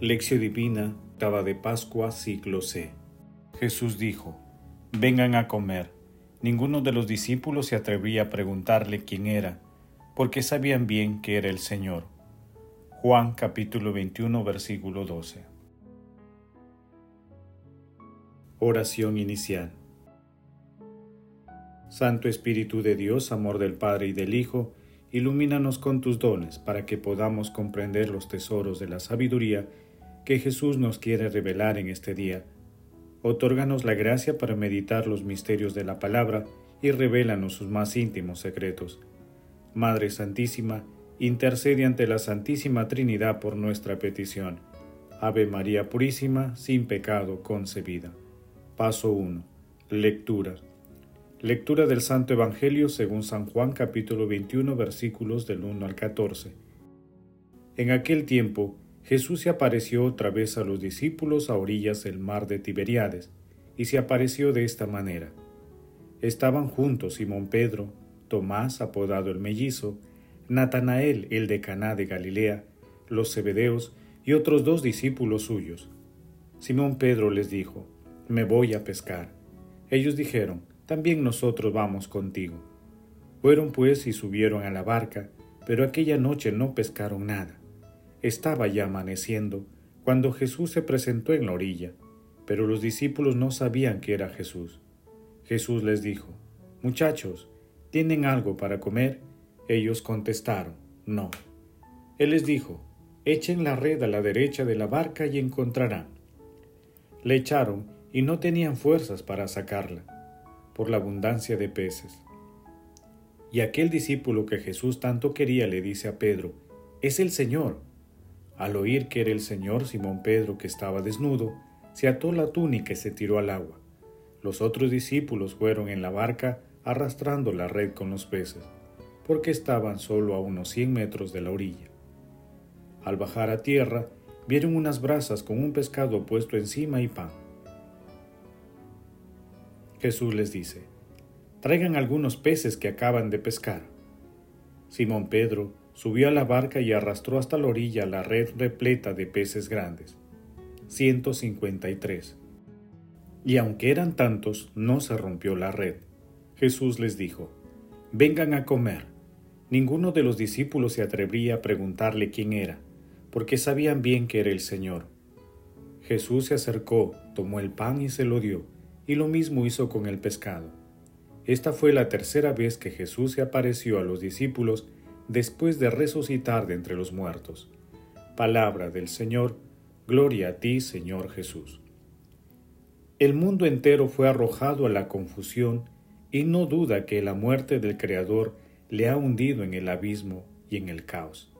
Lección Divina, octava de Pascua, ciclo C. Jesús dijo, Vengan a comer. Ninguno de los discípulos se atrevía a preguntarle quién era, porque sabían bien que era el Señor. Juan capítulo 21, versículo 12. Oración inicial. Santo Espíritu de Dios, amor del Padre y del Hijo, ilumínanos con tus dones para que podamos comprender los tesoros de la sabiduría que Jesús nos quiere revelar en este día. Otórganos la gracia para meditar los misterios de la palabra y revélanos sus más íntimos secretos. Madre Santísima, intercede ante la Santísima Trinidad por nuestra petición. Ave María Purísima, sin pecado concebida. Paso 1. Lectura. Lectura del Santo Evangelio según San Juan capítulo 21 versículos del 1 al 14. En aquel tiempo, Jesús se apareció otra vez a los discípulos a orillas del mar de Tiberiades, y se apareció de esta manera. Estaban juntos Simón Pedro, Tomás, apodado el mellizo, Natanael, el de Caná de Galilea, los Zebedeos y otros dos discípulos suyos. Simón Pedro les dijo, Me voy a pescar. Ellos dijeron, También nosotros vamos contigo. Fueron pues y subieron a la barca, pero aquella noche no pescaron nada. Estaba ya amaneciendo cuando Jesús se presentó en la orilla, pero los discípulos no sabían que era Jesús. Jesús les dijo, Muchachos, ¿tienen algo para comer? Ellos contestaron, No. Él les dijo, Echen la red a la derecha de la barca y encontrarán. Le echaron y no tenían fuerzas para sacarla, por la abundancia de peces. Y aquel discípulo que Jesús tanto quería le dice a Pedro, Es el Señor. Al oír que era el Señor, Simón Pedro, que estaba desnudo, se ató la túnica y se tiró al agua. Los otros discípulos fueron en la barca arrastrando la red con los peces, porque estaban solo a unos cien metros de la orilla. Al bajar a tierra, vieron unas brasas con un pescado puesto encima y pan. Jesús les dice, traigan algunos peces que acaban de pescar. Simón Pedro subió a la barca y arrastró hasta la orilla la red repleta de peces grandes. 153. Y aunque eran tantos, no se rompió la red. Jesús les dijo, Vengan a comer. Ninguno de los discípulos se atrevía a preguntarle quién era, porque sabían bien que era el Señor. Jesús se acercó, tomó el pan y se lo dio, y lo mismo hizo con el pescado. Esta fue la tercera vez que Jesús se apareció a los discípulos después de resucitar de entre los muertos. Palabra del Señor, gloria a ti, Señor Jesús. El mundo entero fue arrojado a la confusión y no duda que la muerte del Creador le ha hundido en el abismo y en el caos.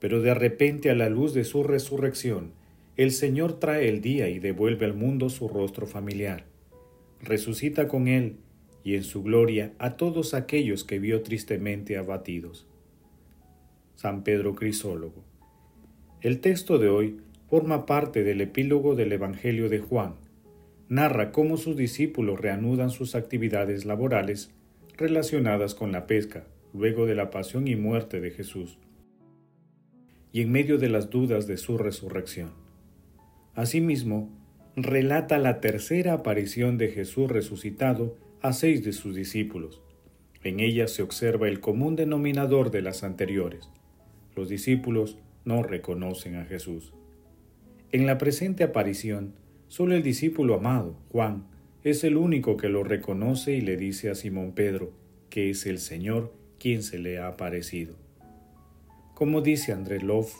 Pero de repente a la luz de su resurrección, el Señor trae el día y devuelve al mundo su rostro familiar. Resucita con él y en su gloria a todos aquellos que vio tristemente abatidos. San Pedro Crisólogo. El texto de hoy forma parte del epílogo del Evangelio de Juan. Narra cómo sus discípulos reanudan sus actividades laborales relacionadas con la pesca, luego de la pasión y muerte de Jesús, y en medio de las dudas de su resurrección. Asimismo, relata la tercera aparición de Jesús resucitado a seis de sus discípulos. En ella se observa el común denominador de las anteriores, los discípulos no reconocen a Jesús. En la presente aparición, solo el discípulo amado, Juan, es el único que lo reconoce y le dice a Simón Pedro que es el Señor quien se le ha aparecido. Como dice André Loff,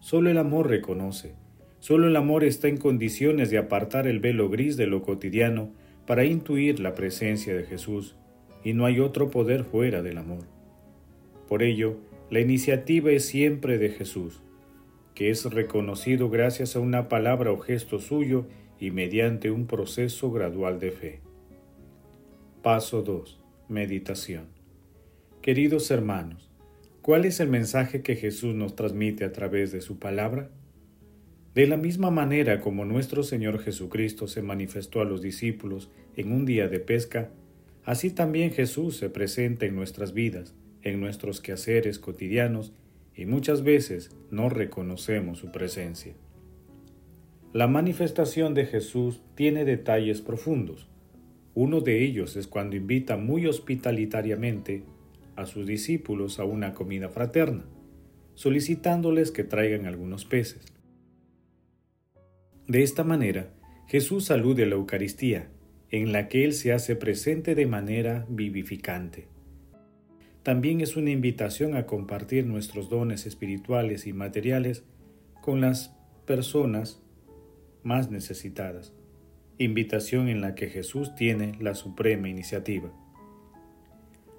solo el amor reconoce, solo el amor está en condiciones de apartar el velo gris de lo cotidiano para intuir la presencia de Jesús, y no hay otro poder fuera del amor. Por ello, la iniciativa es siempre de Jesús, que es reconocido gracias a una palabra o gesto suyo y mediante un proceso gradual de fe. Paso 2. Meditación. Queridos hermanos, ¿cuál es el mensaje que Jesús nos transmite a través de su palabra? De la misma manera como nuestro Señor Jesucristo se manifestó a los discípulos en un día de pesca, así también Jesús se presenta en nuestras vidas en nuestros quehaceres cotidianos y muchas veces no reconocemos su presencia. La manifestación de Jesús tiene detalles profundos. Uno de ellos es cuando invita muy hospitalitariamente a sus discípulos a una comida fraterna, solicitándoles que traigan algunos peces. De esta manera, Jesús alude a la Eucaristía, en la que Él se hace presente de manera vivificante. También es una invitación a compartir nuestros dones espirituales y materiales con las personas más necesitadas, invitación en la que Jesús tiene la suprema iniciativa.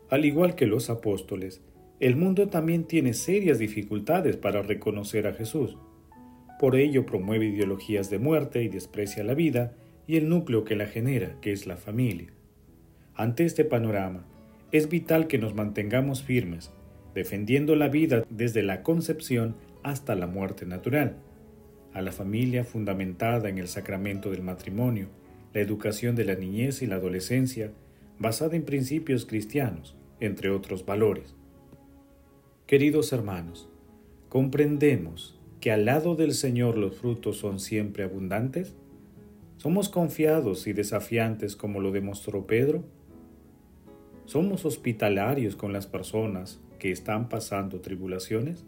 Al igual que los apóstoles, el mundo también tiene serias dificultades para reconocer a Jesús. Por ello promueve ideologías de muerte y desprecia la vida y el núcleo que la genera, que es la familia. Ante este panorama, es vital que nos mantengamos firmes, defendiendo la vida desde la concepción hasta la muerte natural a la familia fundamentada en el sacramento del matrimonio, la educación de la niñez y la adolescencia, basada en principios cristianos, entre otros valores. Queridos hermanos, ¿comprendemos que al lado del Señor los frutos son siempre abundantes? ¿Somos confiados y desafiantes como lo demostró Pedro? ¿Somos hospitalarios con las personas que están pasando tribulaciones?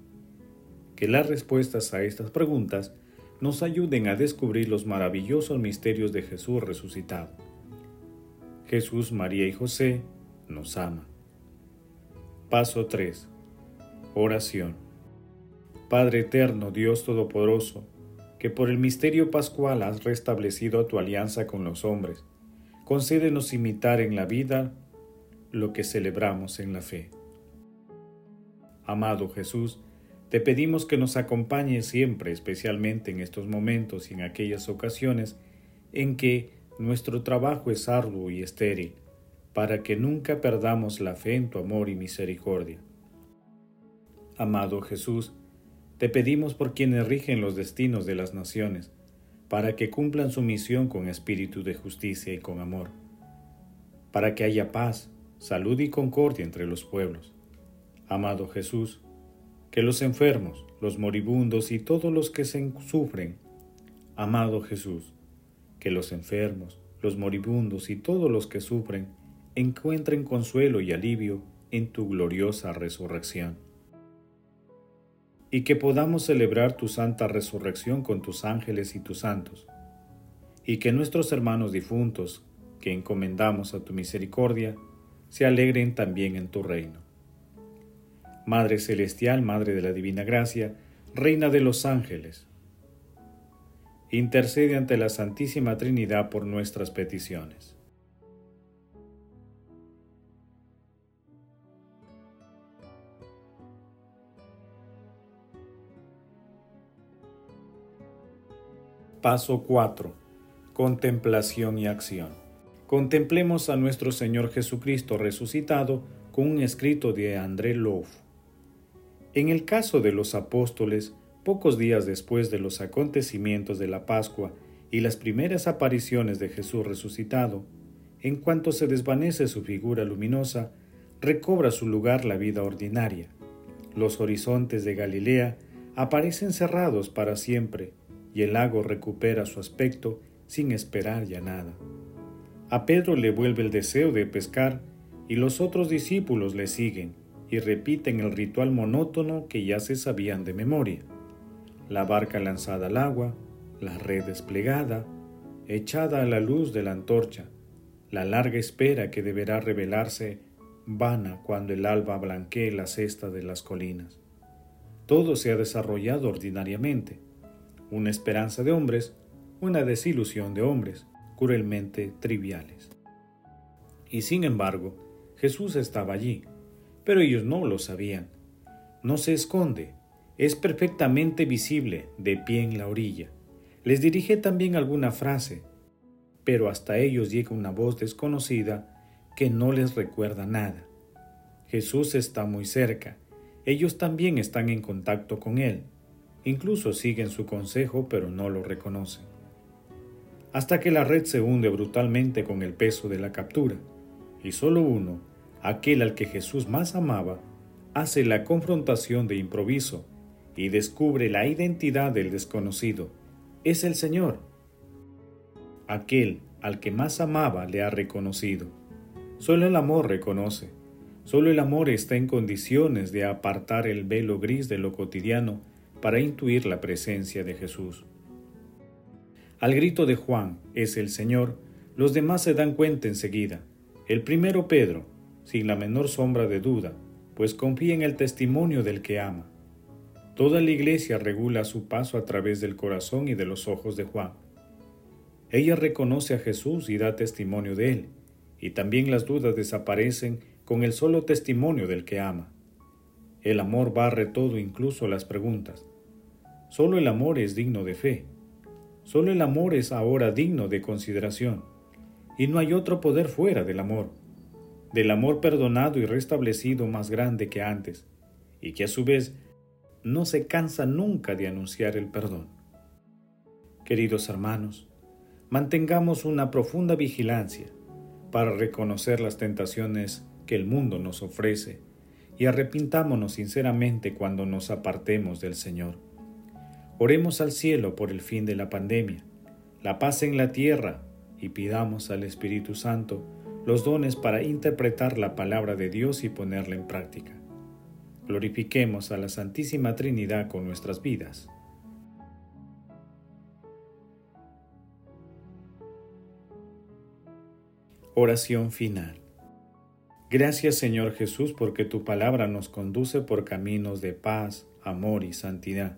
Que las respuestas a estas preguntas nos ayuden a descubrir los maravillosos misterios de Jesús resucitado. Jesús, María y José nos ama. Paso 3. Oración. Padre eterno, Dios Todopoderoso, que por el misterio pascual has restablecido tu alianza con los hombres, concédenos imitar en la vida lo que celebramos en la fe. Amado Jesús, te pedimos que nos acompañes siempre, especialmente en estos momentos y en aquellas ocasiones en que nuestro trabajo es arduo y estéril, para que nunca perdamos la fe en tu amor y misericordia. Amado Jesús, te pedimos por quienes rigen los destinos de las naciones, para que cumplan su misión con espíritu de justicia y con amor, para que haya paz, salud y concordia entre los pueblos. Amado Jesús, que los enfermos, los moribundos y todos los que se sufren, amado Jesús, que los enfermos, los moribundos y todos los que sufren encuentren consuelo y alivio en tu gloriosa resurrección. Y que podamos celebrar tu santa resurrección con tus ángeles y tus santos, y que nuestros hermanos difuntos, que encomendamos a tu misericordia, se alegren también en tu reino. Madre Celestial, Madre de la Divina Gracia, Reina de los Ángeles. Intercede ante la Santísima Trinidad por nuestras peticiones. Paso 4. Contemplación y acción. Contemplemos a nuestro Señor Jesucristo resucitado con un escrito de André Louf. En el caso de los apóstoles, pocos días después de los acontecimientos de la Pascua y las primeras apariciones de Jesús resucitado, en cuanto se desvanece su figura luminosa, recobra su lugar la vida ordinaria. Los horizontes de Galilea aparecen cerrados para siempre y el lago recupera su aspecto sin esperar ya nada. A Pedro le vuelve el deseo de pescar y los otros discípulos le siguen y repiten el ritual monótono que ya se sabían de memoria. La barca lanzada al agua, la red desplegada, echada a la luz de la antorcha, la larga espera que deberá revelarse vana cuando el alba blanquee la cesta de las colinas. Todo se ha desarrollado ordinariamente. Una esperanza de hombres, una desilusión de hombres, cruelmente triviales. Y sin embargo, Jesús estaba allí, pero ellos no lo sabían. No se esconde, es perfectamente visible de pie en la orilla. Les dirige también alguna frase, pero hasta ellos llega una voz desconocida que no les recuerda nada. Jesús está muy cerca, ellos también están en contacto con Él, incluso siguen su consejo pero no lo reconocen. Hasta que la red se hunde brutalmente con el peso de la captura, y solo uno, aquel al que Jesús más amaba, hace la confrontación de improviso y descubre la identidad del desconocido, es el Señor. Aquel al que más amaba le ha reconocido. Solo el amor reconoce. Solo el amor está en condiciones de apartar el velo gris de lo cotidiano para intuir la presencia de Jesús. Al grito de Juan, es el Señor, los demás se dan cuenta enseguida. El primero Pedro, sin la menor sombra de duda, pues confía en el testimonio del que ama. Toda la iglesia regula su paso a través del corazón y de los ojos de Juan. Ella reconoce a Jesús y da testimonio de él, y también las dudas desaparecen con el solo testimonio del que ama. El amor barre todo, incluso las preguntas. Solo el amor es digno de fe. Solo el amor es ahora digno de consideración. Y no hay otro poder fuera del amor. Del amor perdonado y restablecido más grande que antes, y que a su vez no se cansa nunca de anunciar el perdón. Queridos hermanos, mantengamos una profunda vigilancia para reconocer las tentaciones que el mundo nos ofrece y arrepintámonos sinceramente cuando nos apartemos del Señor. Oremos al cielo por el fin de la pandemia, la paz en la tierra y pidamos al Espíritu Santo los dones para interpretar la palabra de Dios y ponerla en práctica. Glorifiquemos a la Santísima Trinidad con nuestras vidas. Oración final. Gracias Señor Jesús porque tu palabra nos conduce por caminos de paz, amor y santidad.